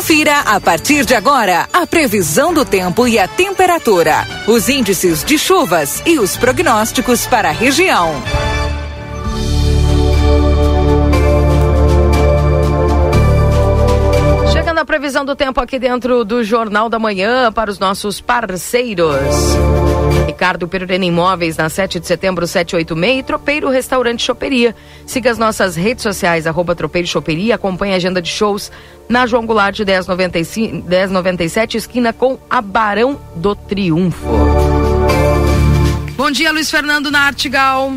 Confira a partir de agora a previsão do tempo e a temperatura, os índices de chuvas e os prognósticos para a região. Chegando a previsão do tempo aqui dentro do Jornal da Manhã para os nossos parceiros. Ricardo Perurena Imóveis, na 7 de setembro, 786, e Tropeiro Restaurante Choperia. Siga as nossas redes sociais, arroba Tropeiro Choperia, acompanhe a agenda de shows na João Goulart 1095, 1097, esquina com a Barão do Triunfo. Bom dia, Luiz Fernando na Artigal.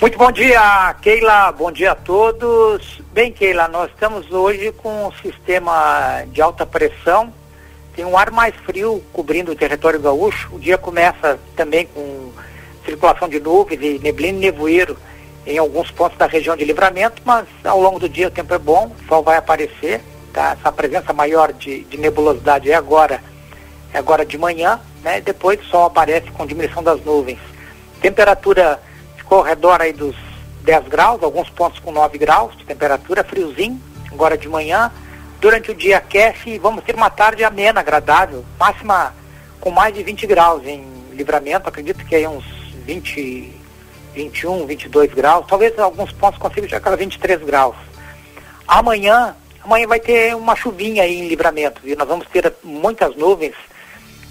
Muito bom dia, Keila. Bom dia a todos. Bem, Keila, nós estamos hoje com um sistema de alta pressão. Tem um ar mais frio cobrindo o território gaúcho. O dia começa também com circulação de nuvens e neblina e nevoeiro em alguns pontos da região de livramento, mas ao longo do dia o tempo é bom, o sol vai aparecer. Tá? Essa presença maior de, de nebulosidade é agora, é agora de manhã, né? depois o sol aparece com diminuição das nuvens. Temperatura ficou ao redor aí dos 10 graus, alguns pontos com 9 graus de temperatura, friozinho, agora de manhã. Durante o dia aquece e vamos ter uma tarde amena, agradável, máxima com mais de 20 graus em livramento, acredito que aí uns 20, 21, 22 graus, talvez alguns pontos consigam chegar a 23 graus. Amanhã, amanhã vai ter uma chuvinha aí em livramento, e nós vamos ter muitas nuvens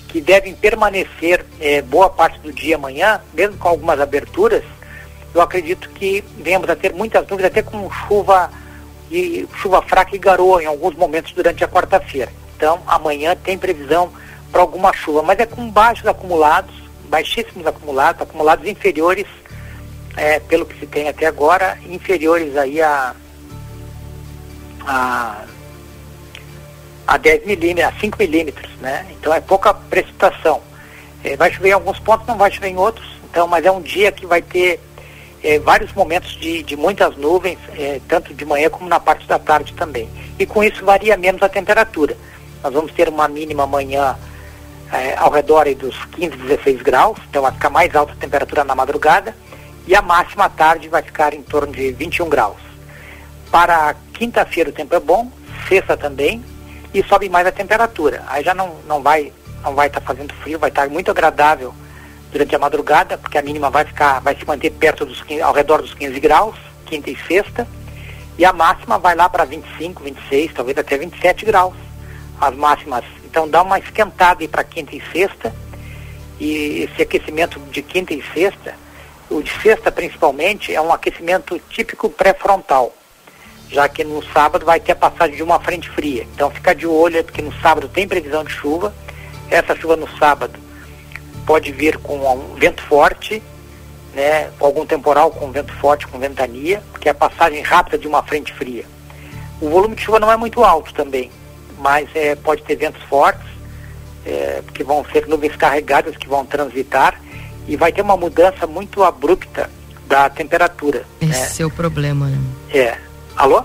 que devem permanecer eh, boa parte do dia amanhã, mesmo com algumas aberturas, eu acredito que venhamos a ter muitas nuvens, até com chuva e chuva fraca e garoa em alguns momentos durante a quarta-feira. Então, amanhã tem previsão para alguma chuva, mas é com baixos acumulados, baixíssimos acumulados, acumulados inferiores, é, pelo que se tem até agora, inferiores aí a, a, a 10 milímetros, a 5 milímetros, né? Então é pouca precipitação. É, vai chover em alguns pontos, não vai chover em outros, então, mas é um dia que vai ter é, vários momentos de, de muitas nuvens, é, tanto de manhã como na parte da tarde também. E com isso varia menos a temperatura. Nós vamos ter uma mínima amanhã é, ao redor dos 15, 16 graus, então vai ficar mais alta a temperatura na madrugada, e a máxima à tarde vai ficar em torno de 21 graus. Para quinta-feira o tempo é bom, sexta também, e sobe mais a temperatura. Aí já não, não vai não vai estar tá fazendo frio, vai estar tá muito agradável durante a madrugada, porque a mínima vai ficar, vai se manter perto dos ao redor dos 15 graus, quinta e sexta, e a máxima vai lá para 25, 26, talvez até 27 graus. As máximas, então dá uma esquentada aí para quinta e sexta, e esse aquecimento de quinta e sexta, o de sexta principalmente, é um aquecimento típico pré-frontal, já que no sábado vai ter a passagem de uma frente fria. Então fica de olho, porque no sábado tem previsão de chuva, essa chuva no sábado pode vir com um vento forte, né, com algum temporal com vento forte, com ventania, que é a passagem rápida de uma frente fria. O volume de chuva não é muito alto também, mas é, pode ter ventos fortes, é, que vão ser nuvens carregadas que vão transitar e vai ter uma mudança muito abrupta da temperatura. Esse né? é o problema, né? É. Alô?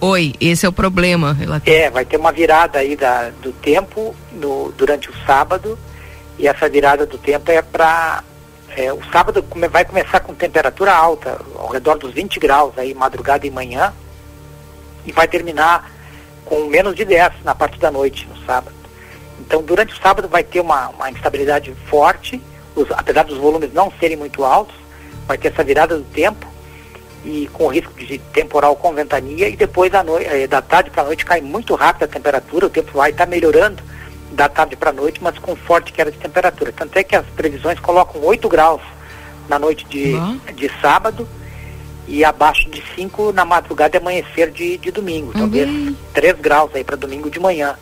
Oi, esse é o problema. Relativo. É, vai ter uma virada aí da, do tempo no, durante o sábado e essa virada do tempo é para. É, o sábado vai começar com temperatura alta, ao redor dos 20 graus, aí madrugada e manhã, e vai terminar com menos de 10 na parte da noite, no sábado. Então, durante o sábado vai ter uma, uma instabilidade forte, os, apesar dos volumes não serem muito altos, vai ter essa virada do tempo e com risco de temporal com ventania e depois da, noite, eh, da tarde para a noite cai muito rápido a temperatura, o tempo vai estar tá melhorando da tarde para a noite, mas com forte queda de temperatura. Tanto é que as previsões colocam 8 graus na noite de, uhum. de sábado e abaixo de 5 na madrugada e amanhecer de, de domingo. Talvez uhum. 3 graus aí para domingo de manhã.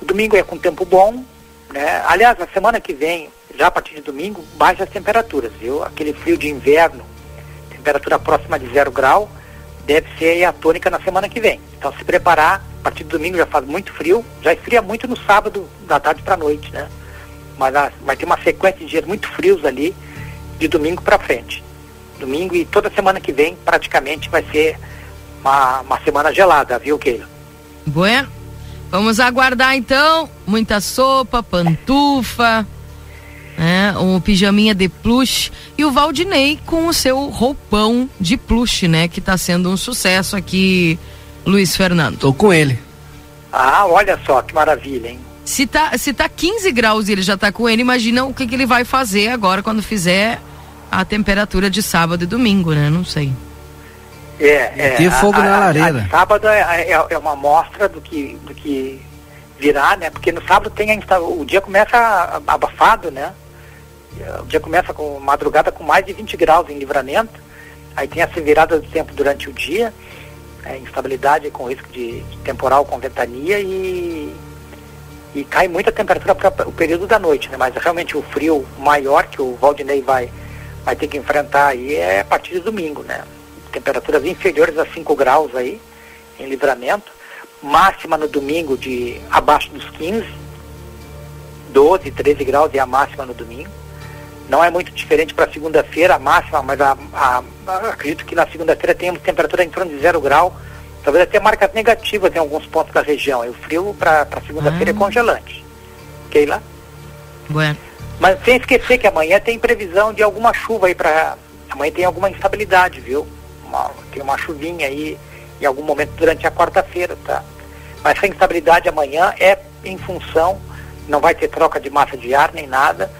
O domingo é com tempo bom, né? Aliás, na semana que vem, já a partir de domingo, baixa as temperaturas, viu? Aquele frio de inverno, temperatura próxima de zero grau, deve ser a tônica na semana que vem. Então se preparar a partir do domingo já faz muito frio, já esfria muito no sábado, da tarde para noite, né? Mas a, vai ter uma sequência de dias muito frios ali, de domingo para frente. Domingo e toda semana que vem, praticamente, vai ser uma, uma semana gelada, viu, Keila? Bueno, vamos aguardar então. Muita sopa, pantufa, né? Um pijaminha de plush e o Valdinei com o seu roupão de plush, né? Que está sendo um sucesso aqui Luiz Fernando. Tô com ele. Ah, olha só que maravilha, hein? Se tá, se tá 15 graus e ele já tá com ele, imagina o que, que ele vai fazer agora quando fizer a temperatura de sábado e domingo, né? Não sei. É, é. Ter fogo a, na a, lareira. A, sábado é, é, é, uma amostra do que, do que virá, né? Porque no sábado tem a, o dia começa abafado, né? O dia começa com madrugada com mais de 20 graus em livramento. Aí tem essa virada do tempo durante o dia, é, instabilidade com risco de, de temporal com ventania e, e cai muita temperatura para o período da noite, né? Mas realmente o frio maior que o Valdinei vai, vai ter que enfrentar aí é a partir de domingo, né? temperaturas inferiores a 5 graus aí, em livramento, máxima no domingo de abaixo dos 15, 12, 13 graus e a máxima no domingo. Não é muito diferente para segunda-feira, a máxima, mas a, a, a, acredito que na segunda-feira temos temperatura em torno de zero grau, talvez até marcas negativas em alguns pontos da região. E o frio para segunda-feira é ah. é congelante. Keila? Bueno. Mas sem esquecer que amanhã tem previsão de alguma chuva aí para. Amanhã tem alguma instabilidade, viu? uma, tem uma chuvinha aí em algum momento durante a quarta-feira, tá? Mas essa instabilidade amanhã é em função, não vai ter troca de massa de ar nem nada.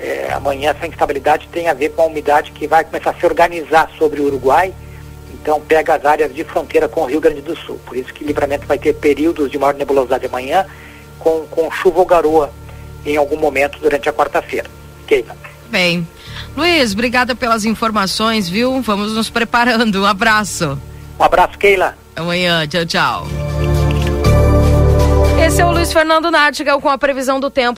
É, amanhã essa instabilidade tem a ver com a umidade que vai começar a se organizar sobre o Uruguai, então pega as áreas de fronteira com o Rio Grande do Sul. Por isso que Livramento vai ter períodos de maior nebulosidade amanhã, com, com chuva ou garoa em algum momento durante a quarta-feira. Keila. Bem, Luiz, obrigada pelas informações, viu? Vamos nos preparando. Um abraço. Um abraço, Keila. Amanhã, tchau, tchau. Esse é o Luiz Fernando Nátiga com a previsão do tempo.